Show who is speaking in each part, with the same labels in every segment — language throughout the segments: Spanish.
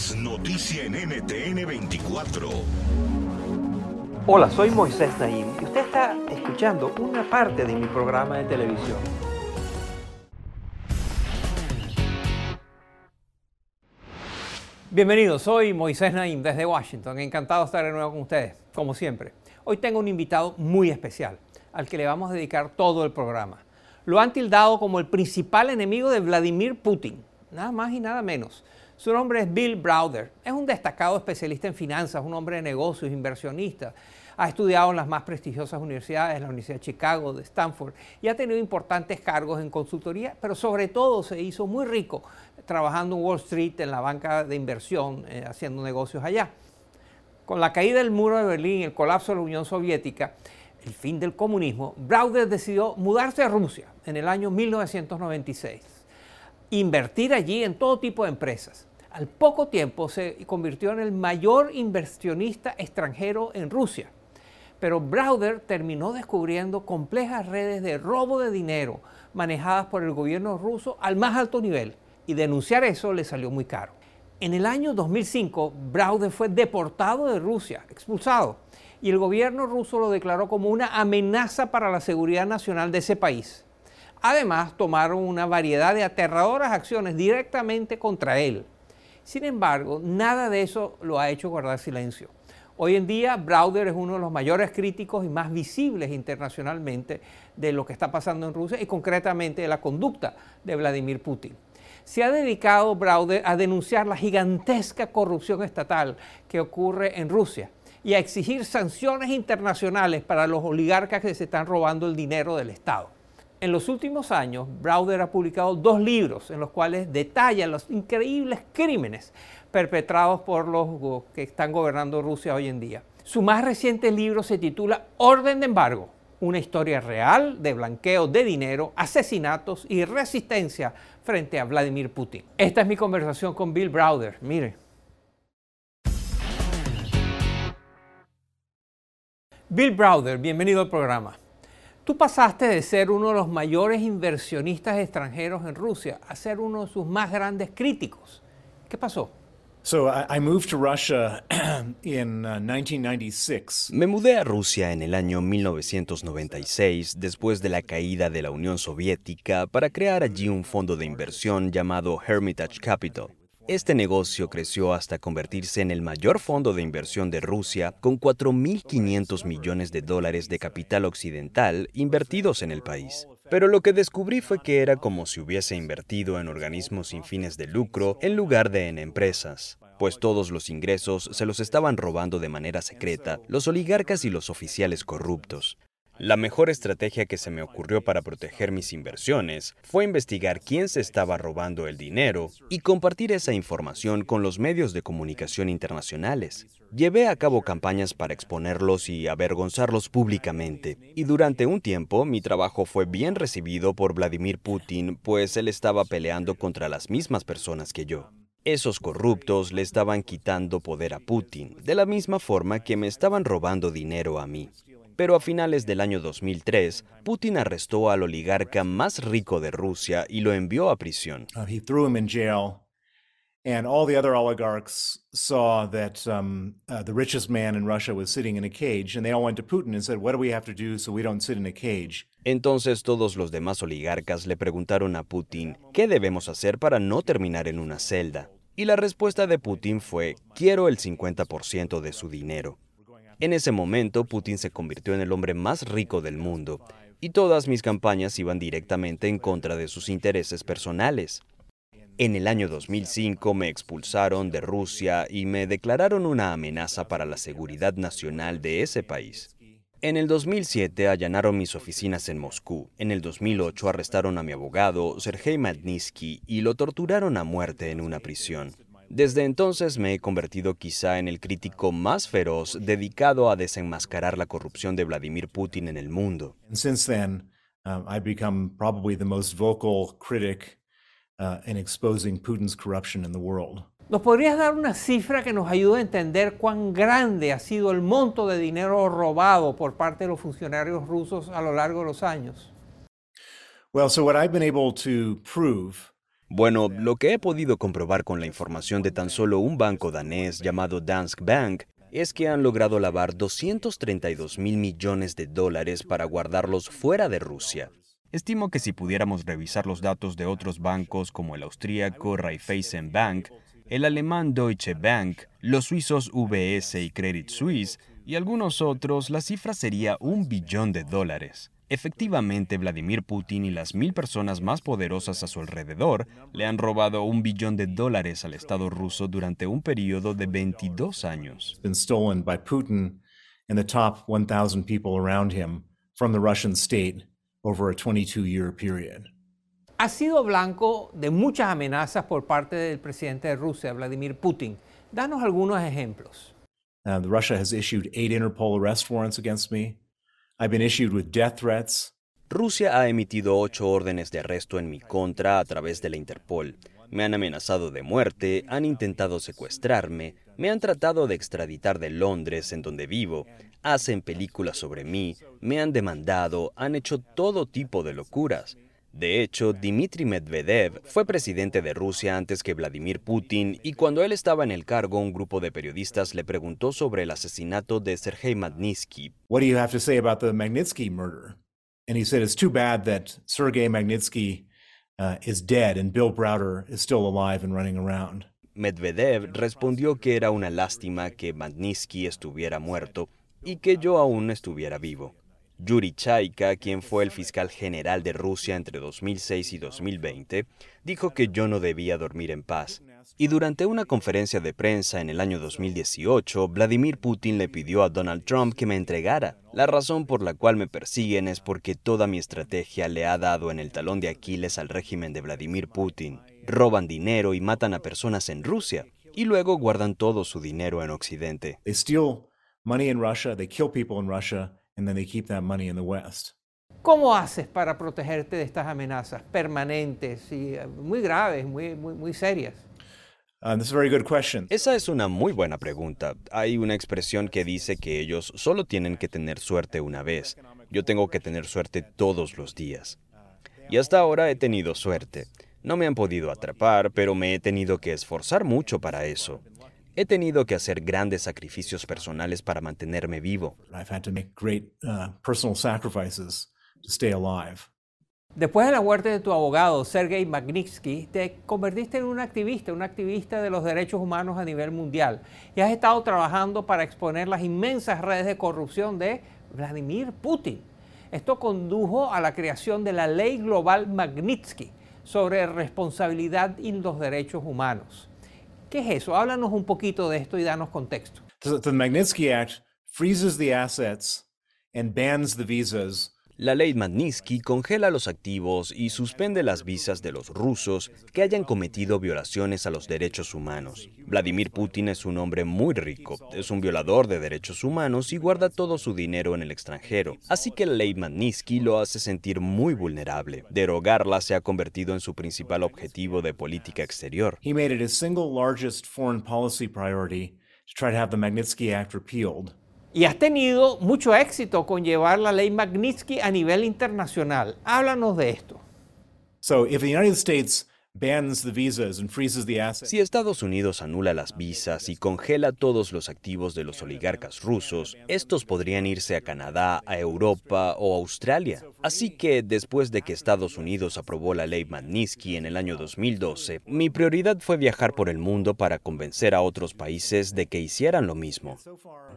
Speaker 1: es noticia en NTN 24.
Speaker 2: Hola, soy Moisés Naim y usted está escuchando una parte de mi programa de televisión. Bienvenidos, soy Moisés Naim desde Washington. Encantado de estar de nuevo con ustedes, como siempre. Hoy tengo un invitado muy especial, al que le vamos a dedicar todo el programa. Lo han tildado como el principal enemigo de Vladimir Putin, nada más y nada menos. Su nombre es Bill Browder. Es un destacado especialista en finanzas, un hombre de negocios, inversionista. Ha estudiado en las más prestigiosas universidades, la Universidad de Chicago, de Stanford, y ha tenido importantes cargos en consultoría, pero sobre todo se hizo muy rico trabajando en Wall Street, en la banca de inversión, eh, haciendo negocios allá. Con la caída del muro de Berlín y el colapso de la Unión Soviética, el fin del comunismo, Browder decidió mudarse a Rusia en el año 1996, invertir allí en todo tipo de empresas. Al poco tiempo se convirtió en el mayor inversionista extranjero en Rusia. Pero Browder terminó descubriendo complejas redes de robo de dinero manejadas por el gobierno ruso al más alto nivel y denunciar eso le salió muy caro. En el año 2005, Browder fue deportado de Rusia, expulsado, y el gobierno ruso lo declaró como una amenaza para la seguridad nacional de ese país. Además, tomaron una variedad de aterradoras acciones directamente contra él. Sin embargo, nada de eso lo ha hecho guardar silencio. Hoy en día, Browder es uno de los mayores críticos y más visibles internacionalmente de lo que está pasando en Rusia y concretamente de la conducta de Vladimir Putin. Se ha dedicado Browder a denunciar la gigantesca corrupción estatal que ocurre en Rusia y a exigir sanciones internacionales para los oligarcas que se están robando el dinero del Estado. En los últimos años, Browder ha publicado dos libros en los cuales detalla los increíbles crímenes perpetrados por los que están gobernando Rusia hoy en día. Su más reciente libro se titula Orden de embargo, una historia real de blanqueo de dinero, asesinatos y resistencia frente a Vladimir Putin. Esta es mi conversación con Bill Browder. Mire. Bill Browder, bienvenido al programa. Tú pasaste de ser uno de los mayores inversionistas extranjeros en Rusia a ser uno de sus más grandes críticos. ¿Qué pasó?
Speaker 3: Me mudé a Rusia en el año 1996 después de la caída de la Unión Soviética para crear allí un fondo de inversión llamado Hermitage Capital. Este negocio creció hasta convertirse en el mayor fondo de inversión de Rusia con 4.500 millones de dólares de capital occidental invertidos en el país. Pero lo que descubrí fue que era como si hubiese invertido en organismos sin fines de lucro en lugar de en empresas pues todos los ingresos se los estaban robando de manera secreta los oligarcas y los oficiales corruptos. La mejor estrategia que se me ocurrió para proteger mis inversiones fue investigar quién se estaba robando el dinero y compartir esa información con los medios de comunicación internacionales. Llevé a cabo campañas para exponerlos y avergonzarlos públicamente, y durante un tiempo mi trabajo fue bien recibido por Vladimir Putin, pues él estaba peleando contra las mismas personas que yo. Esos corruptos le estaban quitando poder a Putin, de la misma forma que me estaban robando dinero a mí. Pero a finales del año 2003, Putin arrestó al oligarca más rico de Rusia y lo envió a prisión. Uh, he threw him in jail. And all the other oligarchs saw that um, uh, the richest man in Russia was sitting in a cage, and they all went to Putin and said, "What do we have to do so we don't sit in a cage?" Entonces todos los demás oligarcas le preguntaron a Putin, ¿qué debemos hacer para no terminar en una celda? Y la respuesta de Putin fue, quiero el 50% de su dinero. En ese momento, Putin se convirtió en el hombre más rico del mundo, y todas mis campañas iban directamente en contra de sus intereses personales. En el año 2005 me expulsaron de Rusia y me declararon una amenaza para la seguridad nacional de ese país. En el 2007 allanaron mis oficinas en Moscú. En el 2008 arrestaron a mi abogado, Sergei Magnitsky, y lo torturaron a muerte en una prisión. Desde entonces me he convertido quizá en el crítico más feroz dedicado a desenmascarar la corrupción de Vladimir Putin en el mundo. Since then, um, I've become probably the most vocal critic in exposing Putin's corruption in the world.
Speaker 2: ¿Nos podrías dar una cifra que nos ayude a entender cuán grande ha sido el monto de dinero robado por parte de los funcionarios rusos a lo largo de los años?
Speaker 3: Well, so what I've been able to prove Bueno, lo que he podido comprobar con la información de tan solo un banco danés llamado Danske Bank es que han logrado lavar 232 mil millones de dólares para guardarlos fuera de Rusia. Estimo que si pudiéramos revisar los datos de otros bancos como el austríaco Raiffeisen Bank, el alemán Deutsche Bank, los suizos UBS y Credit Suisse y algunos otros, la cifra sería un billón de dólares. Efectivamente, Vladimir Putin y las mil personas más poderosas a su alrededor le han robado un billón de dólares al Estado ruso durante un periodo de 22 años.
Speaker 4: been stolen by Putin and the top 1,000 people around him from the Russian state over a 22 year period.
Speaker 2: Ha sido blanco de muchas amenazas por parte del presidente de Rusia, Vladimir Putin. Danos algunos ejemplos.
Speaker 4: Uh, Russia has issued eight Interpol arrest warrants against me. I've been issued with death threats.
Speaker 3: Rusia ha emitido ocho órdenes de arresto en mi contra a través de la Interpol. Me han amenazado de muerte, han intentado secuestrarme, me han tratado de extraditar de Londres, en donde vivo, hacen películas sobre mí, me han demandado, han hecho todo tipo de locuras. De hecho, Dmitry Medvedev fue presidente de Rusia antes que Vladimir Putin y cuando él estaba en el cargo un grupo de periodistas le preguntó sobre el asesinato de Sergei Magnitsky.
Speaker 4: What do you have to say about the Magnitsky murder? And he said it's too bad that Sergei Magnitsky uh, is dead and Bill Browder is still alive and running around.
Speaker 3: Medvedev respondió que era una lástima que Magnitsky estuviera muerto y que yo aún estuviera vivo. Yuri Chaika, quien fue el fiscal general de Rusia entre 2006 y 2020, dijo que yo no debía dormir en paz. Y durante una conferencia de prensa en el año 2018, Vladimir Putin le pidió a Donald Trump que me entregara. La razón por la cual me persiguen es porque toda mi estrategia le ha dado en el talón de Aquiles al régimen de Vladimir Putin. Roban dinero y matan a personas en Rusia, y luego guardan todo su dinero en Occidente.
Speaker 4: They steal money in Russia, they kill people in Russia, and then they keep that money in the West.
Speaker 2: ¿Cómo haces para protegerte de estas amenazas permanentes y eh, muy graves, muy, muy, muy serias?
Speaker 4: Uh, this is a very good question.
Speaker 3: Esa es una muy buena pregunta. Hay una expresión que dice que ellos solo tienen que tener suerte una vez. Yo tengo que tener suerte todos los días. Y hasta ahora he tenido suerte. No me han podido atrapar, pero me he tenido que esforzar mucho para eso. He tenido que hacer grandes sacrificios personales para mantenerme vivo.
Speaker 4: I've had to make great uh, personal sacrifices to stay alive.
Speaker 2: Después de la muerte de tu abogado, Sergei Magnitsky, te convertiste en un activista, un activista de los derechos humanos a nivel mundial. Y has estado trabajando para exponer las inmensas redes de corrupción de Vladimir Putin. Esto condujo a la creación de la Ley Global Magnitsky sobre responsabilidad y los derechos humanos. ¿Qué es eso? Háblanos un poquito de esto y danos contexto.
Speaker 4: The, the Magnitsky Act freezes the assets and bans the visas
Speaker 3: La ley Magnitsky congela los activos y suspende las visas de los rusos que hayan cometido violaciones a los derechos humanos. Vladimir Putin es un hombre muy rico, es un violador de derechos humanos y guarda todo su dinero en el extranjero. Así que la ley Magnitsky lo hace sentir muy vulnerable. Derogarla se ha convertido en su principal objetivo de política exterior.
Speaker 4: He made it his single largest foreign policy priority to try to have the Magnitsky Act repealed.
Speaker 2: Y has tenido mucho éxito con llevar la ley Magnitsky a nivel internacional. Háblanos de esto.
Speaker 4: So if the United States
Speaker 3: Si Estados Unidos anula las visas y congela todos los activos de los oligarcas rusos, estos podrían irse a Canadá, a Europa o a Australia. Así que después de que Estados Unidos aprobó la ley Magnitsky en el año 2012, mi prioridad fue viajar por el mundo para convencer a otros países de que hicieran lo mismo.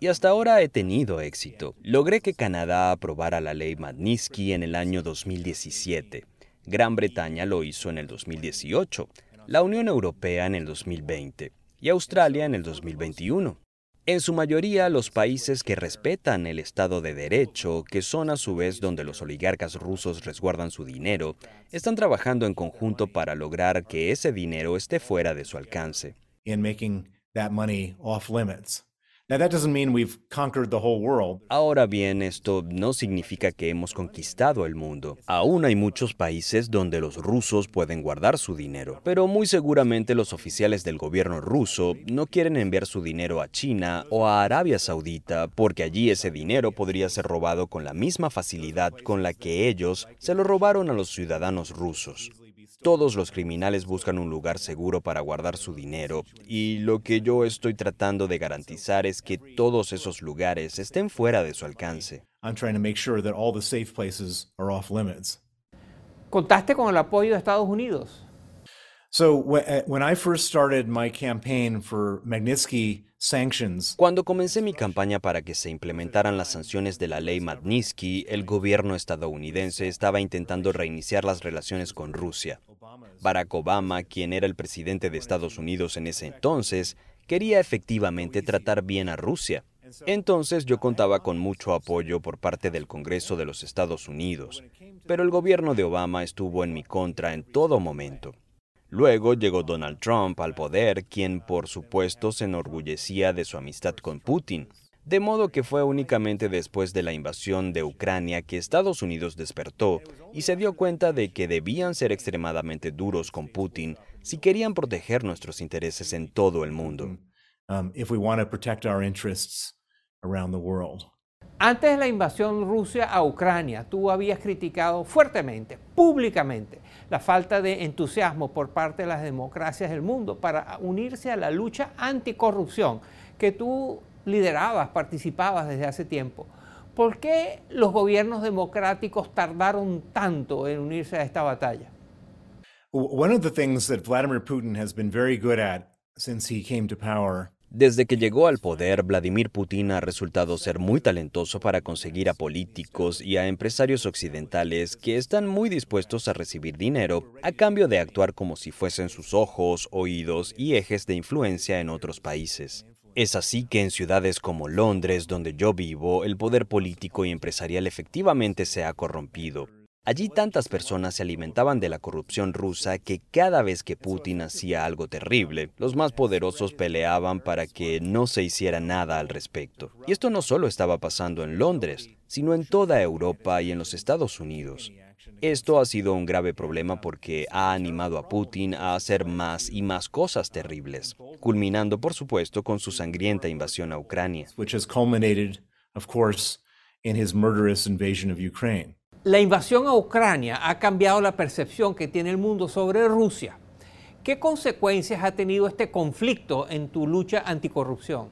Speaker 3: Y hasta ahora he tenido éxito. Logré que Canadá aprobara la ley Magnitsky en el año 2017. Gran Bretaña lo hizo en el 2018, la Unión Europea en el 2020 y Australia en el 2021. En su mayoría, los países que respetan el Estado de Derecho, que son a su vez donde los oligarcas rusos resguardan su dinero, están trabajando en conjunto para lograr que ese dinero esté fuera de su alcance. Ahora bien, esto no significa que hemos conquistado el mundo. Aún hay muchos países donde los rusos pueden guardar su dinero, pero muy seguramente los oficiales del gobierno ruso no quieren enviar su dinero a China o a Arabia Saudita porque allí ese dinero podría ser robado con la misma facilidad con la que ellos se lo robaron a los ciudadanos rusos. Todos los criminales buscan un lugar seguro para guardar su dinero y lo que yo estoy tratando de garantizar es que todos esos lugares estén fuera de su alcance.
Speaker 4: I'm trying to make sure that all the safe places are off limits.
Speaker 2: ¿Contaste con el apoyo de Estados Unidos?
Speaker 4: So uh, when I first started my campaign for Magnitsky
Speaker 3: Cuando comencé mi campaña para que se implementaran las sanciones de la ley Magnitsky, el gobierno estadounidense estaba intentando reiniciar las relaciones con Rusia. Barack Obama, quien era el presidente de Estados Unidos en ese entonces, quería efectivamente tratar bien a Rusia. Entonces yo contaba con mucho apoyo por parte del Congreso de los Estados Unidos, pero el gobierno de Obama estuvo en mi contra en todo momento. Luego llegó Donald Trump al poder, quien por supuesto se enorgullecía de su amistad con Putin. De modo que fue únicamente después de la invasión de Ucrania que Estados Unidos despertó y se dio cuenta de que debían ser extremadamente duros con Putin si querían proteger nuestros intereses en todo el mundo.
Speaker 4: if we want to protect our interests around the world.
Speaker 2: Antes de la invasión Rusia a Ucrania, tú habías criticado fuertemente, públicamente, la falta de entusiasmo por parte de las democracias del mundo para unirse a la lucha anticorrupción que tú liderabas, participabas desde hace tiempo. ¿Por qué los gobiernos democráticos tardaron tanto en unirse a esta batalla?
Speaker 4: One of the things that Vladimir Putin has been very good at since he came to power
Speaker 3: Desde que llegó al poder, Vladimir Putin ha resultado ser muy talentoso para conseguir a políticos y a empresarios occidentales que están muy dispuestos a recibir dinero a cambio de actuar como si fuesen sus ojos, oídos y ejes de influencia en otros países. Es así que en ciudades como Londres, donde yo vivo, el poder político y empresarial efectivamente se ha corrompido. Allí tantas personas se alimentaban de la corrupción rusa que cada vez que Putin hacía algo terrible, los más poderosos peleaban para que no se hiciera nada al respecto. Y esto no solo estaba pasando en Londres, sino en toda Europa y en los Estados Unidos. Esto ha sido un grave problema porque ha animado a Putin a hacer más y más cosas terribles, culminando por supuesto con su sangrienta invasión a Ucrania.
Speaker 2: La invasión a Ucrania ha cambiado la percepción que tiene el mundo sobre Rusia. ¿Qué consecuencias ha tenido este conflicto en tu lucha anticorrupción?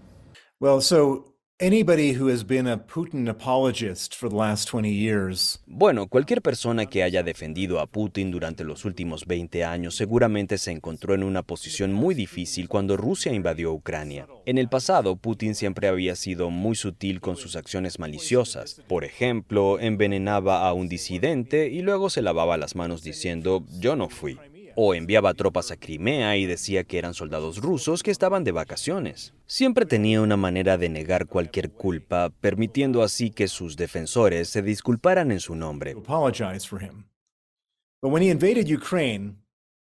Speaker 4: Anybody who has been a Putin apologist for the last 20 years
Speaker 3: Bueno, cualquier persona que haya defendido a Putin durante los últimos 20 años seguramente se encontró en una posición muy difícil cuando Rusia invadió Ucrania. En el pasado, Putin siempre había sido muy sutil con sus acciones maliciosas. Por ejemplo, envenenaba a un disidente y luego se lavaba las manos diciendo yo no fui. O enviaba tropas a Crimea y decía que eran soldados rusos que estaban de vacaciones. Siempre tenía una manera de negar cualquier culpa, permitiendo así que sus defensores se disculparan en su nombre.
Speaker 4: But when he invaded Ukraine,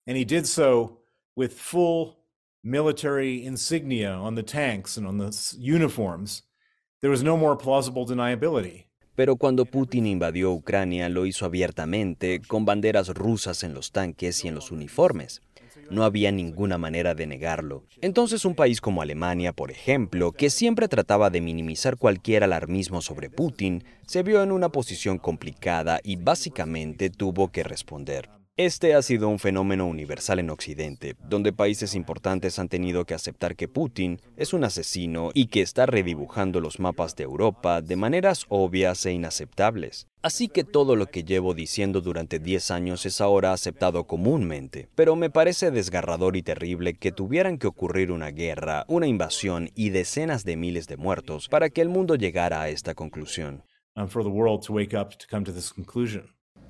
Speaker 4: and he did so with full military insignia on the tanks and on the uniforms, there was no more plausible deniability.
Speaker 3: Pero cuando Putin invadió Ucrania lo hizo abiertamente, con banderas rusas en los tanques y en los uniformes. No había ninguna manera de negarlo. Entonces un país como Alemania, por ejemplo, que siempre trataba de minimizar cualquier alarmismo sobre Putin, se vio en una posición complicada y básicamente tuvo que responder. Este ha sido un fenómeno universal en Occidente, donde países importantes han tenido que aceptar que Putin es un asesino y que está redibujando los mapas de Europa de maneras obvias e inaceptables. Así que todo lo que llevo diciendo durante 10 años es ahora aceptado comúnmente, pero me parece desgarrador y terrible que tuvieran que ocurrir una guerra, una invasión y decenas de miles de muertos para que el mundo llegara a esta conclusión.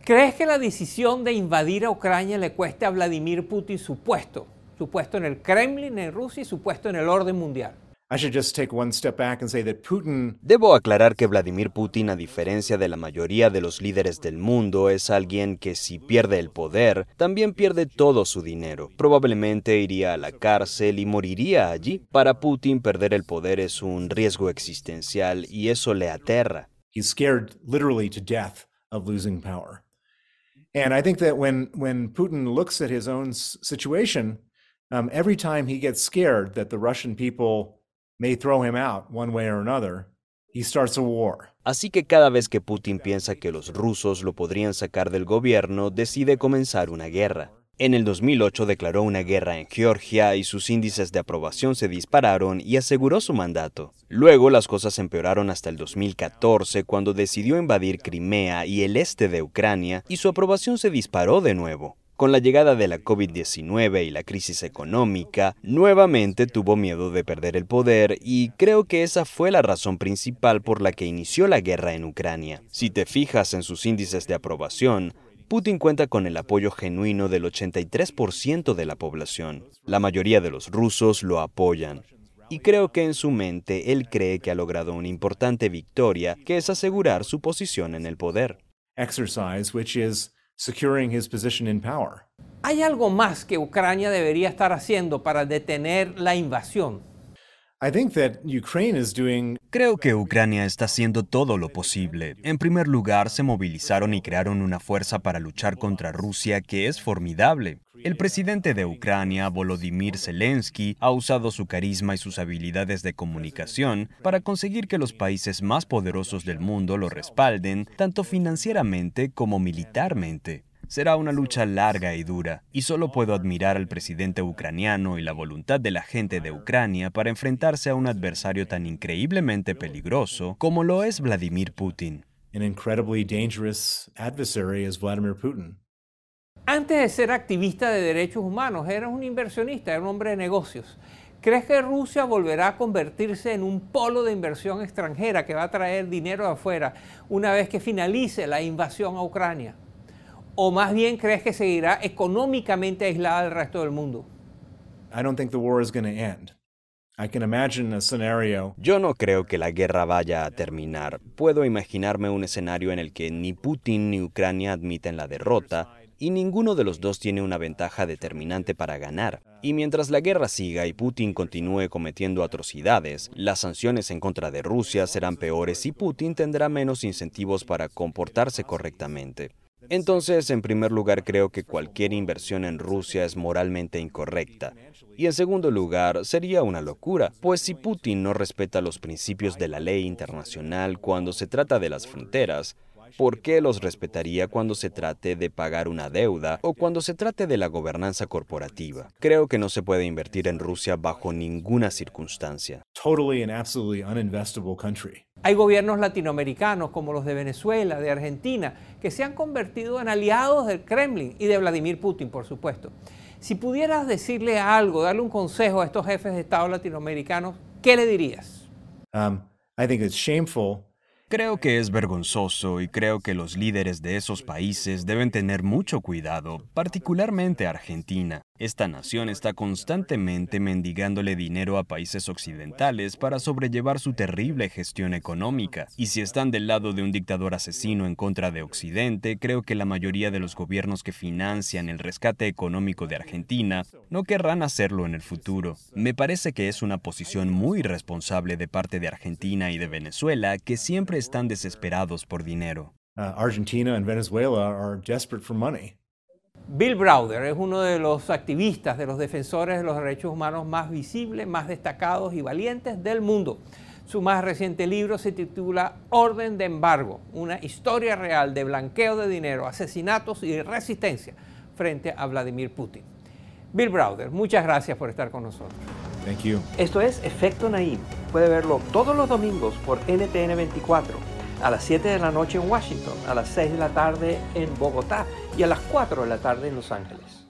Speaker 2: ¿Crees que la decisión de invadir a Ucrania le cueste a Vladimir Putin su puesto? Su puesto en el Kremlin, en Rusia y su puesto en el orden mundial.
Speaker 4: I should just take one step back and say that Putin
Speaker 3: Debo aclarar que Vladimir Putin, a diferencia de la mayoría de los líderes del mundo, es alguien que si pierde el poder, también pierde todo su dinero. Probablemente iría a la cárcel y moriría allí. Para Putin, perder el poder es un riesgo existencial y eso le aterra.
Speaker 4: he's scared literally to death of losing power. And I think that when when Putin looks at his own situation, um, every time he gets scared that the Russian people may throw him out one way or another, he starts a war.
Speaker 3: Así que cada vez que Putin piensa que los rusos lo podrían sacar del gobierno, decide comenzar una guerra. En el 2008 declaró una guerra en Georgia y sus índices de aprobación se dispararon y aseguró su mandato. Luego las cosas empeoraron hasta el 2014 cuando decidió invadir Crimea y el este de Ucrania y su aprobación se disparó de nuevo. Con la llegada de la COVID-19 y la crisis económica, nuevamente tuvo miedo de perder el poder y creo que esa fue la razón principal por la que inició la guerra en Ucrania. Si te fijas en sus índices de aprobación, Putin cuenta con el apoyo genuino del 83% de la población. La mayoría de los rusos lo apoyan. Y creo que en su mente él cree que ha logrado una importante victoria, que es asegurar su posición en el poder.
Speaker 2: ¿Hay algo más que Ucrania debería estar haciendo para detener la invasión?
Speaker 3: Creo que Ucrania está haciendo todo lo posible. En primer lugar, se movilizaron y crearon una fuerza para luchar contra Rusia que es formidable. El presidente de Ucrania, Volodymyr Zelensky, ha usado su carisma y sus habilidades de comunicación para conseguir que los países más poderosos del mundo lo respalden, tanto financieramente como militarmente. Será una lucha larga y dura, y solo puedo admirar al presidente ucraniano y la voluntad de la gente de Ucrania para enfrentarse a un adversario tan increíblemente peligroso como lo es Vladimir Putin.
Speaker 2: Antes de ser activista de derechos humanos, eras un inversionista, era un hombre de negocios. ¿Crees que Rusia volverá a convertirse en un polo de inversión extranjera que va a traer dinero de afuera una vez que finalice la invasión a Ucrania? ¿O más bien crees que seguirá económicamente aislada del resto del mundo?
Speaker 3: Yo no creo que la guerra vaya a terminar. Puedo imaginarme un escenario en el que ni Putin ni Ucrania admiten la derrota y ninguno de los dos tiene una ventaja determinante para ganar. Y mientras la guerra siga y Putin continúe cometiendo atrocidades, las sanciones en contra de Rusia serán peores y Putin tendrá menos incentivos para comportarse correctamente. Entonces, en primer lugar, creo que cualquier inversión en Rusia es moralmente incorrecta. Y en segundo lugar, sería una locura, pues si Putin no respeta los principios de la ley internacional cuando se trata de las fronteras, ¿por qué los respetaría cuando se trate de pagar una deuda o cuando se trate de la gobernanza corporativa? Creo que no se puede invertir en Rusia bajo ninguna circunstancia.
Speaker 2: Hay gobiernos latinoamericanos como los de Venezuela, de Argentina, que se han convertido en aliados del Kremlin y de Vladimir Putin, por supuesto. Si pudieras decirle algo, darle un consejo a estos jefes de Estado latinoamericanos, ¿qué le dirías?
Speaker 4: Um, I think it's shameful
Speaker 3: Creo que es vergonzoso y creo que los líderes de esos países deben tener mucho cuidado, particularmente Argentina. Esta nación está constantemente mendigándole dinero a países occidentales para sobrellevar su terrible gestión económica. Y si están del lado de un dictador asesino en contra de Occidente, creo que la mayoría de los gobiernos que financian el rescate económico de Argentina no querrán hacerlo en el futuro. Me parece que es una posición muy responsable de parte de Argentina y de Venezuela que siempre están desesperados por dinero.
Speaker 4: Uh, Argentina y Venezuela are desperate for money.
Speaker 2: Bill Browder es uno de los activistas, de los defensores de los derechos humanos más visibles, más destacados y valientes del mundo. Su más reciente libro se titula Orden de Embargo, una historia real de blanqueo de dinero, asesinatos y resistencia frente a Vladimir Putin. Bill Browder, muchas gracias por estar con nosotros.
Speaker 4: Thank you.
Speaker 2: Esto es Efecto Naim. Puede verlo todos los domingos por NTN 24 a las 7 de la noche en Washington, a las 6 de la tarde en Bogotá y a las 4 de la tarde en Los Ángeles.